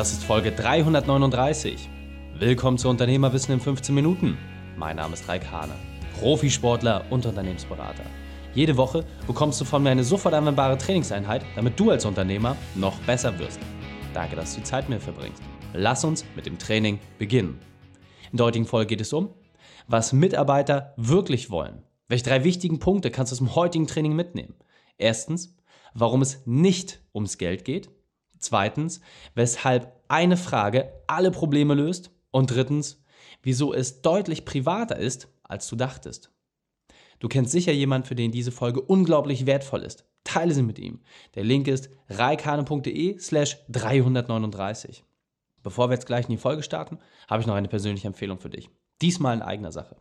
Das ist Folge 339. Willkommen zu Unternehmerwissen in 15 Minuten. Mein Name ist Raik Hane, Profisportler und Unternehmensberater. Jede Woche bekommst du von mir eine sofort anwendbare Trainingseinheit, damit du als Unternehmer noch besser wirst. Danke, dass du die Zeit mir verbringst. Lass uns mit dem Training beginnen. In der heutigen Folge geht es um, was Mitarbeiter wirklich wollen. Welche drei wichtigen Punkte kannst du aus dem heutigen Training mitnehmen? Erstens, warum es nicht ums Geld geht. Zweitens, weshalb eine Frage alle Probleme löst. Und drittens, wieso es deutlich privater ist, als du dachtest. Du kennst sicher jemanden, für den diese Folge unglaublich wertvoll ist. Teile sie mit ihm. Der Link ist reikane.de slash 339. Bevor wir jetzt gleich in die Folge starten, habe ich noch eine persönliche Empfehlung für dich. Diesmal in eigener Sache.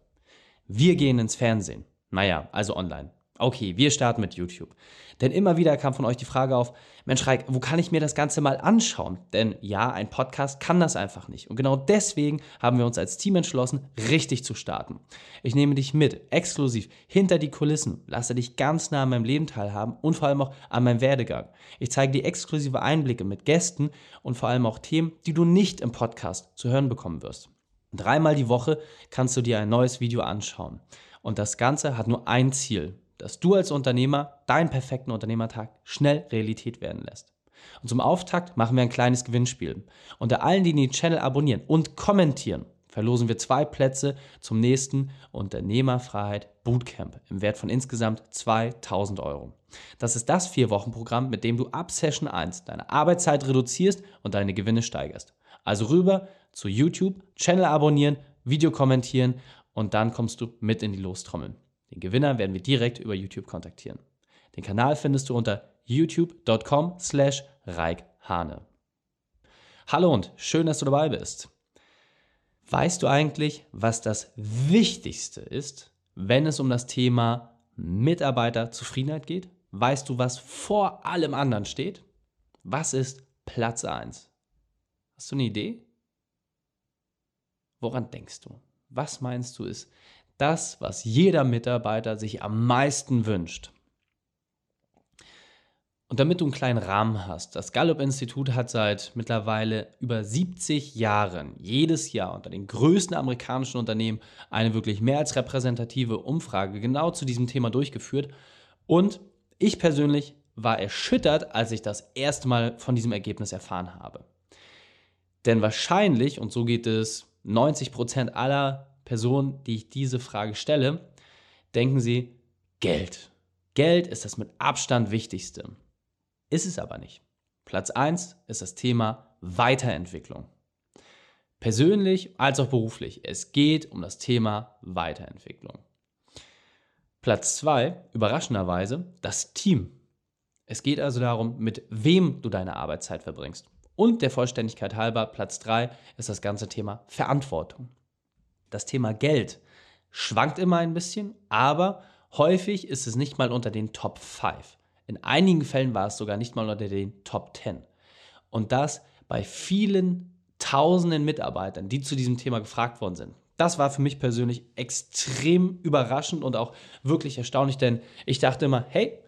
Wir gehen ins Fernsehen. Naja, also online. Okay, wir starten mit YouTube. Denn immer wieder kam von euch die Frage auf, Mensch Reik, wo kann ich mir das Ganze mal anschauen? Denn ja, ein Podcast kann das einfach nicht. Und genau deswegen haben wir uns als Team entschlossen, richtig zu starten. Ich nehme dich mit, exklusiv, hinter die Kulissen, lasse dich ganz nah an meinem Leben teilhaben und vor allem auch an meinem Werdegang. Ich zeige dir exklusive Einblicke mit Gästen und vor allem auch Themen, die du nicht im Podcast zu hören bekommen wirst. Dreimal die Woche kannst du dir ein neues Video anschauen. Und das Ganze hat nur ein Ziel dass du als Unternehmer deinen perfekten Unternehmertag schnell Realität werden lässt. Und zum Auftakt machen wir ein kleines Gewinnspiel. Unter allen, die den Channel abonnieren und kommentieren, verlosen wir zwei Plätze zum nächsten Unternehmerfreiheit Bootcamp im Wert von insgesamt 2000 Euro. Das ist das Vier-Wochen-Programm, mit dem du ab Session 1 deine Arbeitszeit reduzierst und deine Gewinne steigerst. Also rüber zu YouTube, Channel abonnieren, Video kommentieren und dann kommst du mit in die Lostrommel. Den Gewinner werden wir direkt über YouTube kontaktieren. Den Kanal findest du unter youtube.com slash reikhane. Hallo und schön, dass du dabei bist. Weißt du eigentlich, was das Wichtigste ist, wenn es um das Thema Mitarbeiterzufriedenheit geht? Weißt du, was vor allem anderen steht? Was ist Platz 1? Hast du eine Idee? Woran denkst du? Was meinst du ist das, was jeder Mitarbeiter sich am meisten wünscht. Und damit du einen kleinen Rahmen hast, das Gallup-Institut hat seit mittlerweile über 70 Jahren jedes Jahr unter den größten amerikanischen Unternehmen eine wirklich mehr als repräsentative Umfrage genau zu diesem Thema durchgeführt. Und ich persönlich war erschüttert, als ich das erste Mal von diesem Ergebnis erfahren habe. Denn wahrscheinlich, und so geht es 90 Prozent aller Person, die ich diese Frage stelle, denken sie, Geld. Geld ist das mit Abstand wichtigste. Ist es aber nicht. Platz 1 ist das Thema Weiterentwicklung. Persönlich als auch beruflich. Es geht um das Thema Weiterentwicklung. Platz 2, überraschenderweise, das Team. Es geht also darum, mit wem du deine Arbeitszeit verbringst. Und der Vollständigkeit halber, Platz 3 ist das ganze Thema Verantwortung das Thema Geld schwankt immer ein bisschen, aber häufig ist es nicht mal unter den Top 5. In einigen Fällen war es sogar nicht mal unter den Top 10. Und das bei vielen tausenden Mitarbeitern, die zu diesem Thema gefragt worden sind. Das war für mich persönlich extrem überraschend und auch wirklich erstaunlich, denn ich dachte immer, hey,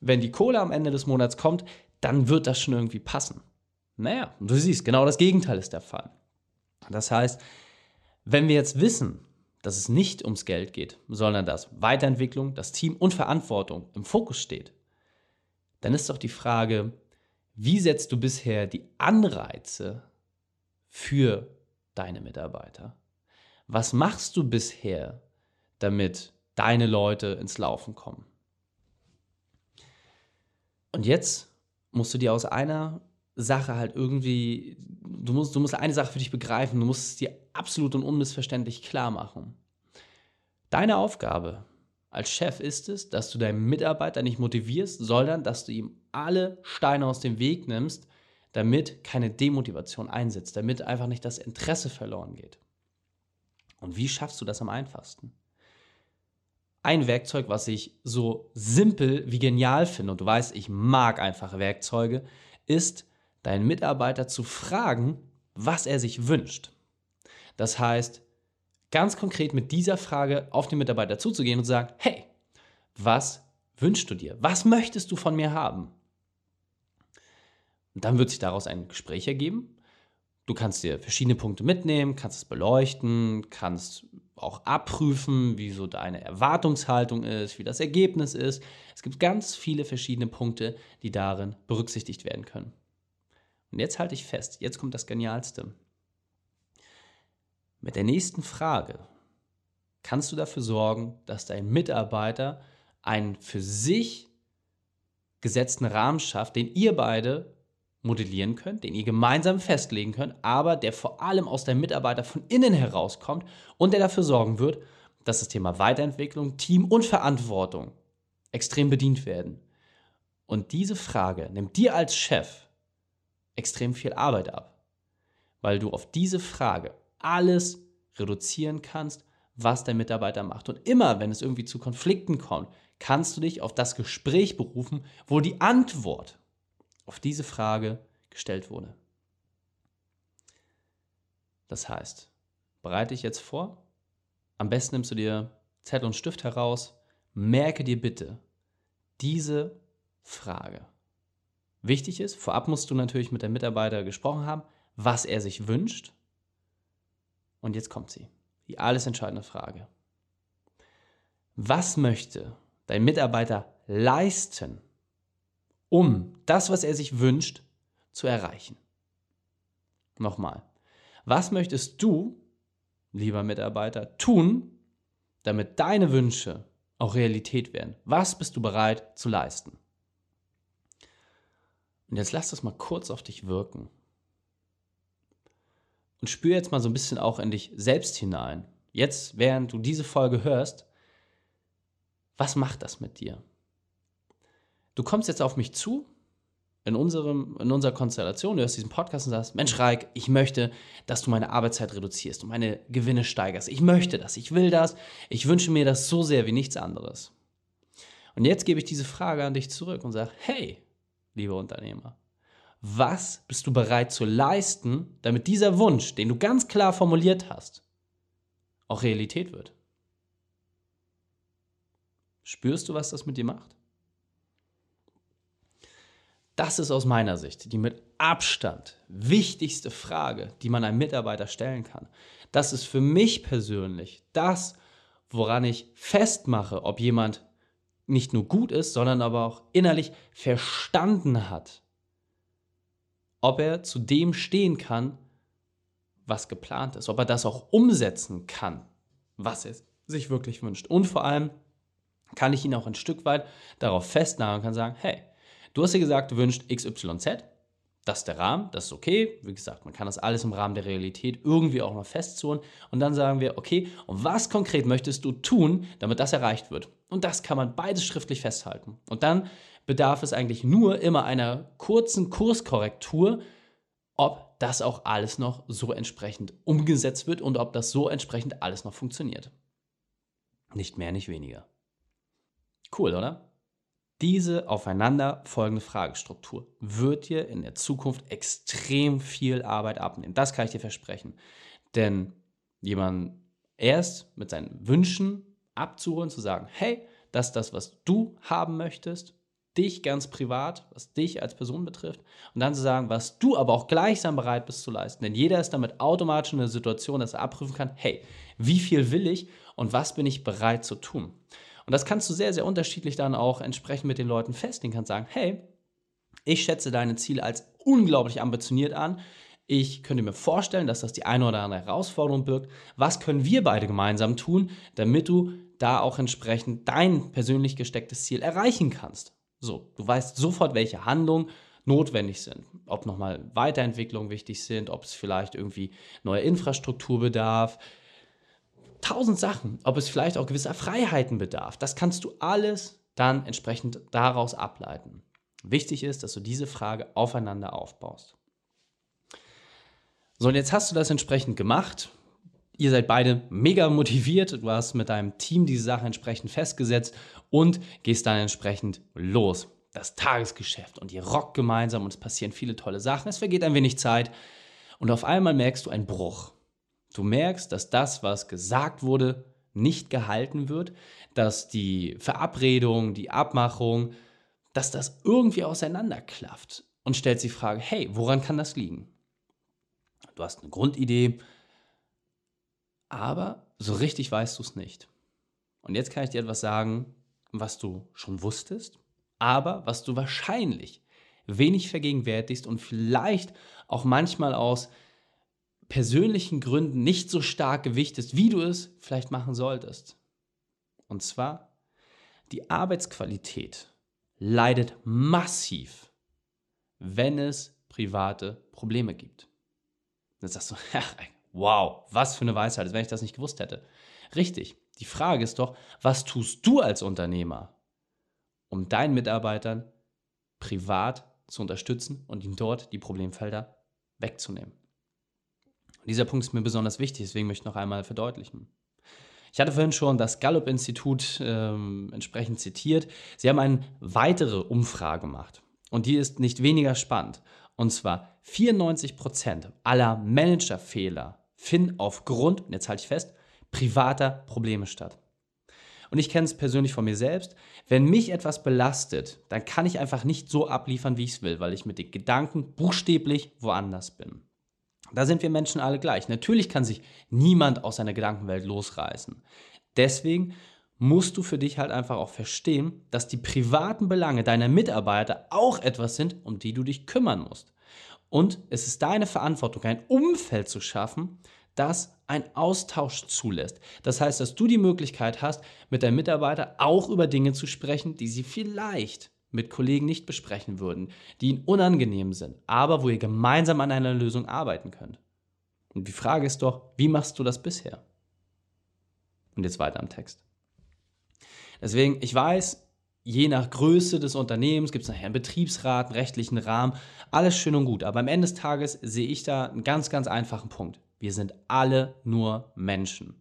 wenn die Kohle am Ende des Monats kommt, dann wird das schon irgendwie passen. Naja, du siehst, genau das Gegenteil ist der Fall. Das heißt, wenn wir jetzt wissen, dass es nicht ums Geld geht, sondern dass Weiterentwicklung, das Team und Verantwortung im Fokus steht, dann ist doch die Frage, wie setzt du bisher die Anreize für deine Mitarbeiter? Was machst du bisher, damit deine Leute ins Laufen kommen? Und jetzt musst du dir aus einer Sache halt irgendwie, du musst, du musst eine Sache für dich begreifen, du musst es dir absolut und unmissverständlich klar machen. Deine Aufgabe als Chef ist es, dass du deinen Mitarbeiter nicht motivierst, sondern dass du ihm alle Steine aus dem Weg nimmst, damit keine Demotivation einsetzt, damit einfach nicht das Interesse verloren geht. Und wie schaffst du das am einfachsten? Ein Werkzeug, was ich so simpel wie genial finde, und du weißt, ich mag einfache Werkzeuge, ist deinen Mitarbeiter zu fragen, was er sich wünscht. Das heißt, ganz konkret mit dieser Frage auf den Mitarbeiter zuzugehen und zu sagen, hey, was wünschst du dir? Was möchtest du von mir haben? Und dann wird sich daraus ein Gespräch ergeben, Du kannst dir verschiedene Punkte mitnehmen, kannst es beleuchten, kannst auch abprüfen, wie so deine Erwartungshaltung ist, wie das Ergebnis ist. Es gibt ganz viele verschiedene Punkte, die darin berücksichtigt werden können. Und jetzt halte ich fest, jetzt kommt das Genialste. Mit der nächsten Frage kannst du dafür sorgen, dass dein Mitarbeiter einen für sich gesetzten Rahmen schafft, den ihr beide modellieren könnt, den ihr gemeinsam festlegen könnt, aber der vor allem aus deinem Mitarbeiter von innen herauskommt und der dafür sorgen wird, dass das Thema Weiterentwicklung, Team und Verantwortung extrem bedient werden. Und diese Frage nimmt dir als Chef extrem viel Arbeit ab, weil du auf diese Frage alles reduzieren kannst, was dein Mitarbeiter macht. Und immer, wenn es irgendwie zu Konflikten kommt, kannst du dich auf das Gespräch berufen, wo die Antwort auf diese Frage gestellt wurde. Das heißt, bereite dich jetzt vor. Am besten nimmst du dir Zettel und Stift heraus. Merke dir bitte diese Frage. Wichtig ist, vorab musst du natürlich mit dem Mitarbeiter gesprochen haben, was er sich wünscht. Und jetzt kommt sie, die alles entscheidende Frage. Was möchte dein Mitarbeiter leisten, um das, was er sich wünscht, zu erreichen. Nochmal, was möchtest du, lieber Mitarbeiter, tun, damit deine Wünsche auch Realität werden? Was bist du bereit zu leisten? Und jetzt lass das mal kurz auf dich wirken. Und spür jetzt mal so ein bisschen auch in dich selbst hinein. Jetzt, während du diese Folge hörst, was macht das mit dir? Du kommst jetzt auf mich zu, in, unserem, in unserer Konstellation, du hörst diesen Podcast und sagst, Mensch Reik, ich möchte, dass du meine Arbeitszeit reduzierst und meine Gewinne steigerst. Ich möchte das, ich will das, ich wünsche mir das so sehr wie nichts anderes. Und jetzt gebe ich diese Frage an dich zurück und sage, hey, lieber Unternehmer, was bist du bereit zu leisten, damit dieser Wunsch, den du ganz klar formuliert hast, auch Realität wird? Spürst du, was das mit dir macht? Das ist aus meiner Sicht die mit Abstand wichtigste Frage, die man einem Mitarbeiter stellen kann. Das ist für mich persönlich das, woran ich festmache, ob jemand nicht nur gut ist, sondern aber auch innerlich verstanden hat, ob er zu dem stehen kann, was geplant ist, ob er das auch umsetzen kann, was er sich wirklich wünscht. Und vor allem kann ich ihn auch ein Stück weit darauf festnageln und kann sagen, hey, Du hast ja gesagt, du wünschst XYZ. Das ist der Rahmen, das ist okay. Wie gesagt, man kann das alles im Rahmen der Realität irgendwie auch noch festzurren. Und dann sagen wir, okay, und was konkret möchtest du tun, damit das erreicht wird? Und das kann man beides schriftlich festhalten. Und dann bedarf es eigentlich nur immer einer kurzen Kurskorrektur, ob das auch alles noch so entsprechend umgesetzt wird und ob das so entsprechend alles noch funktioniert. Nicht mehr, nicht weniger. Cool, oder? Diese aufeinanderfolgende Fragestruktur wird dir in der Zukunft extrem viel Arbeit abnehmen. Das kann ich dir versprechen. Denn jemand erst mit seinen Wünschen abzuholen, zu sagen, hey, das ist das, was du haben möchtest, dich ganz privat, was dich als Person betrifft, und dann zu sagen, was du aber auch gleichsam bereit bist zu leisten. Denn jeder ist damit automatisch in der Situation, dass er abprüfen kann, hey, wie viel will ich und was bin ich bereit zu tun? Und das kannst du sehr, sehr unterschiedlich dann auch entsprechend mit den Leuten festlegen. Kannst sagen, hey, ich schätze deine Ziele als unglaublich ambitioniert an. Ich könnte mir vorstellen, dass das die eine oder andere Herausforderung birgt. Was können wir beide gemeinsam tun, damit du da auch entsprechend dein persönlich gestecktes Ziel erreichen kannst? So, du weißt sofort, welche Handlungen notwendig sind. Ob nochmal Weiterentwicklungen wichtig sind, ob es vielleicht irgendwie neue Infrastruktur bedarf, tausend Sachen, ob es vielleicht auch gewisser Freiheiten bedarf. Das kannst du alles dann entsprechend daraus ableiten. Wichtig ist, dass du diese Frage aufeinander aufbaust. So, und jetzt hast du das entsprechend gemacht. Ihr seid beide mega motiviert. Du hast mit deinem Team diese Sache entsprechend festgesetzt und gehst dann entsprechend los. Das Tagesgeschäft und ihr rockt gemeinsam und es passieren viele tolle Sachen. Es vergeht ein wenig Zeit und auf einmal merkst du einen Bruch. Du merkst, dass das, was gesagt wurde, nicht gehalten wird, dass die Verabredung, die Abmachung, dass das irgendwie auseinanderklafft und stellt die Frage, hey, woran kann das liegen? Du hast eine Grundidee, aber so richtig weißt du es nicht. Und jetzt kann ich dir etwas sagen, was du schon wusstest, aber was du wahrscheinlich wenig vergegenwärtigst und vielleicht auch manchmal aus persönlichen Gründen nicht so stark gewichtest, wie du es vielleicht machen solltest. Und zwar, die Arbeitsqualität leidet massiv, wenn es private Probleme gibt. Dann sagst du, wow, was für eine Weisheit, als wenn ich das nicht gewusst hätte. Richtig, die Frage ist doch, was tust du als Unternehmer, um deinen Mitarbeitern privat zu unterstützen und ihnen dort die Problemfelder wegzunehmen? Dieser Punkt ist mir besonders wichtig, deswegen möchte ich noch einmal verdeutlichen. Ich hatte vorhin schon das Gallup-Institut ähm, entsprechend zitiert. Sie haben eine weitere Umfrage gemacht und die ist nicht weniger spannend. Und zwar 94% aller Managerfehler finden aufgrund, und jetzt halte ich fest, privater Probleme statt. Und ich kenne es persönlich von mir selbst. Wenn mich etwas belastet, dann kann ich einfach nicht so abliefern, wie ich es will, weil ich mit den Gedanken buchstäblich woanders bin. Da sind wir Menschen alle gleich. Natürlich kann sich niemand aus seiner Gedankenwelt losreißen. Deswegen musst du für dich halt einfach auch verstehen, dass die privaten Belange deiner Mitarbeiter auch etwas sind, um die du dich kümmern musst. Und es ist deine Verantwortung, ein Umfeld zu schaffen, das ein Austausch zulässt. Das heißt, dass du die Möglichkeit hast, mit deinem Mitarbeiter auch über Dinge zu sprechen, die sie vielleicht mit Kollegen nicht besprechen würden, die ihnen unangenehm sind, aber wo ihr gemeinsam an einer Lösung arbeiten könnt. Und die Frage ist doch, wie machst du das bisher? Und jetzt weiter am Text. Deswegen, ich weiß, je nach Größe des Unternehmens gibt es nachher einen Betriebsrat, einen rechtlichen Rahmen, alles schön und gut. Aber am Ende des Tages sehe ich da einen ganz, ganz einfachen Punkt. Wir sind alle nur Menschen.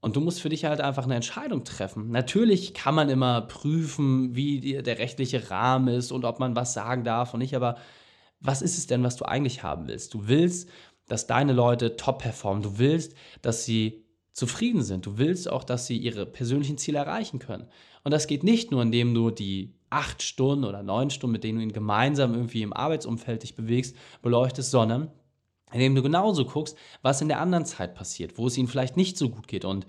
Und du musst für dich halt einfach eine Entscheidung treffen. Natürlich kann man immer prüfen, wie die, der rechtliche Rahmen ist und ob man was sagen darf und nicht, aber was ist es denn, was du eigentlich haben willst? Du willst, dass deine Leute top performen. Du willst, dass sie zufrieden sind. Du willst auch, dass sie ihre persönlichen Ziele erreichen können. Und das geht nicht nur, indem du die acht Stunden oder neun Stunden, mit denen du ihn gemeinsam irgendwie im Arbeitsumfeld dich bewegst, beleuchtest, sondern indem du genauso guckst, was in der anderen Zeit passiert, wo es ihnen vielleicht nicht so gut geht und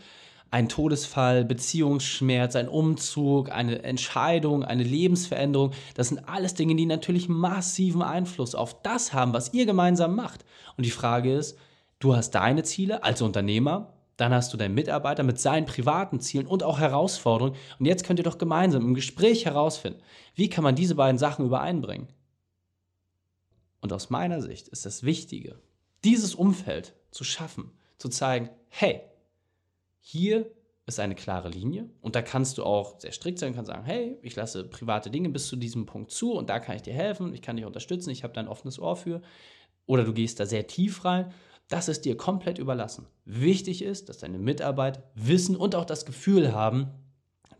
ein Todesfall, Beziehungsschmerz, ein Umzug, eine Entscheidung, eine Lebensveränderung, das sind alles Dinge, die natürlich massiven Einfluss auf das haben, was ihr gemeinsam macht. Und die Frage ist, du hast deine Ziele als Unternehmer, dann hast du deinen Mitarbeiter mit seinen privaten Zielen und auch Herausforderungen und jetzt könnt ihr doch gemeinsam im Gespräch herausfinden, wie kann man diese beiden Sachen übereinbringen. Und aus meiner Sicht ist das Wichtige, dieses Umfeld zu schaffen, zu zeigen, hey, hier ist eine klare Linie und da kannst du auch sehr strikt sein, kannst sagen, hey, ich lasse private Dinge bis zu diesem Punkt zu und da kann ich dir helfen, ich kann dich unterstützen, ich habe da ein offenes Ohr für. Oder du gehst da sehr tief rein. Das ist dir komplett überlassen. Wichtig ist, dass deine Mitarbeiter wissen und auch das Gefühl haben,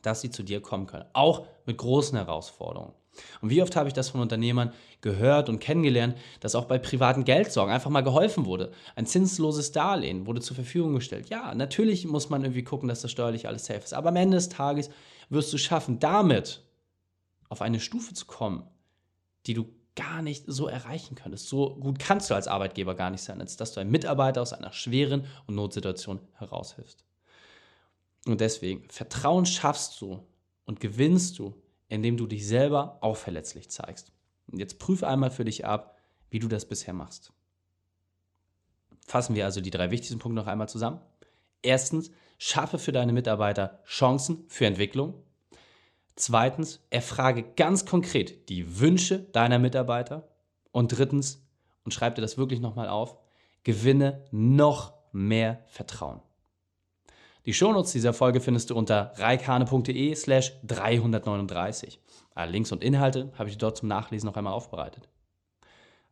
dass sie zu dir kommen können, auch mit großen Herausforderungen. Und wie oft habe ich das von Unternehmern gehört und kennengelernt, dass auch bei privaten Geldsorgen einfach mal geholfen wurde. Ein zinsloses Darlehen wurde zur Verfügung gestellt. Ja, natürlich muss man irgendwie gucken, dass das steuerlich alles safe ist. Aber am Ende des Tages wirst du schaffen, damit auf eine Stufe zu kommen, die du gar nicht so erreichen könntest. So gut kannst du als Arbeitgeber gar nicht sein, als dass du einen Mitarbeiter aus einer schweren und Notsituation heraushilfst. Und deswegen, Vertrauen schaffst du und gewinnst du, indem du dich selber auch verletzlich zeigst. Und jetzt prüfe einmal für dich ab, wie du das bisher machst. Fassen wir also die drei wichtigsten Punkte noch einmal zusammen. Erstens, schaffe für deine Mitarbeiter Chancen für Entwicklung. Zweitens, erfrage ganz konkret die Wünsche deiner Mitarbeiter. Und drittens, und schreib dir das wirklich nochmal auf, gewinne noch mehr Vertrauen. Die Shownotes dieser Folge findest du unter reikane.de slash 339. Alle Links und Inhalte habe ich dort zum Nachlesen noch einmal aufbereitet.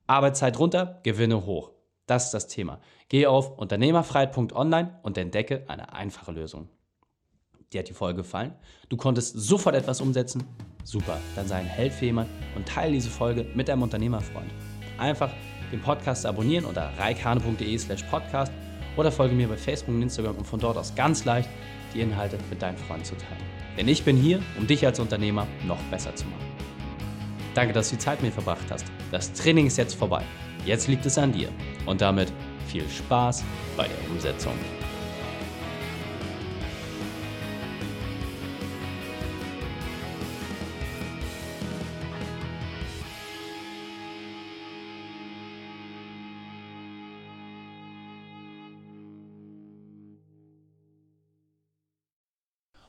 Arbeitszeit runter, Gewinne hoch. Das ist das Thema. Geh auf unternehmerfreiheit.online und entdecke eine einfache Lösung. Dir hat die Folge gefallen? Du konntest sofort etwas umsetzen? Super, dann sei ein Held für jemanden und teile diese Folge mit deinem Unternehmerfreund. Einfach den Podcast abonnieren unter reikane.de slash podcast oder folge mir bei Facebook und Instagram, um von dort aus ganz leicht die Inhalte mit deinen Freunden zu teilen. Denn ich bin hier, um dich als Unternehmer noch besser zu machen. Danke, dass du die Zeit mit mir verbracht hast. Das Training ist jetzt vorbei. Jetzt liegt es an dir. Und damit viel Spaß bei der Umsetzung.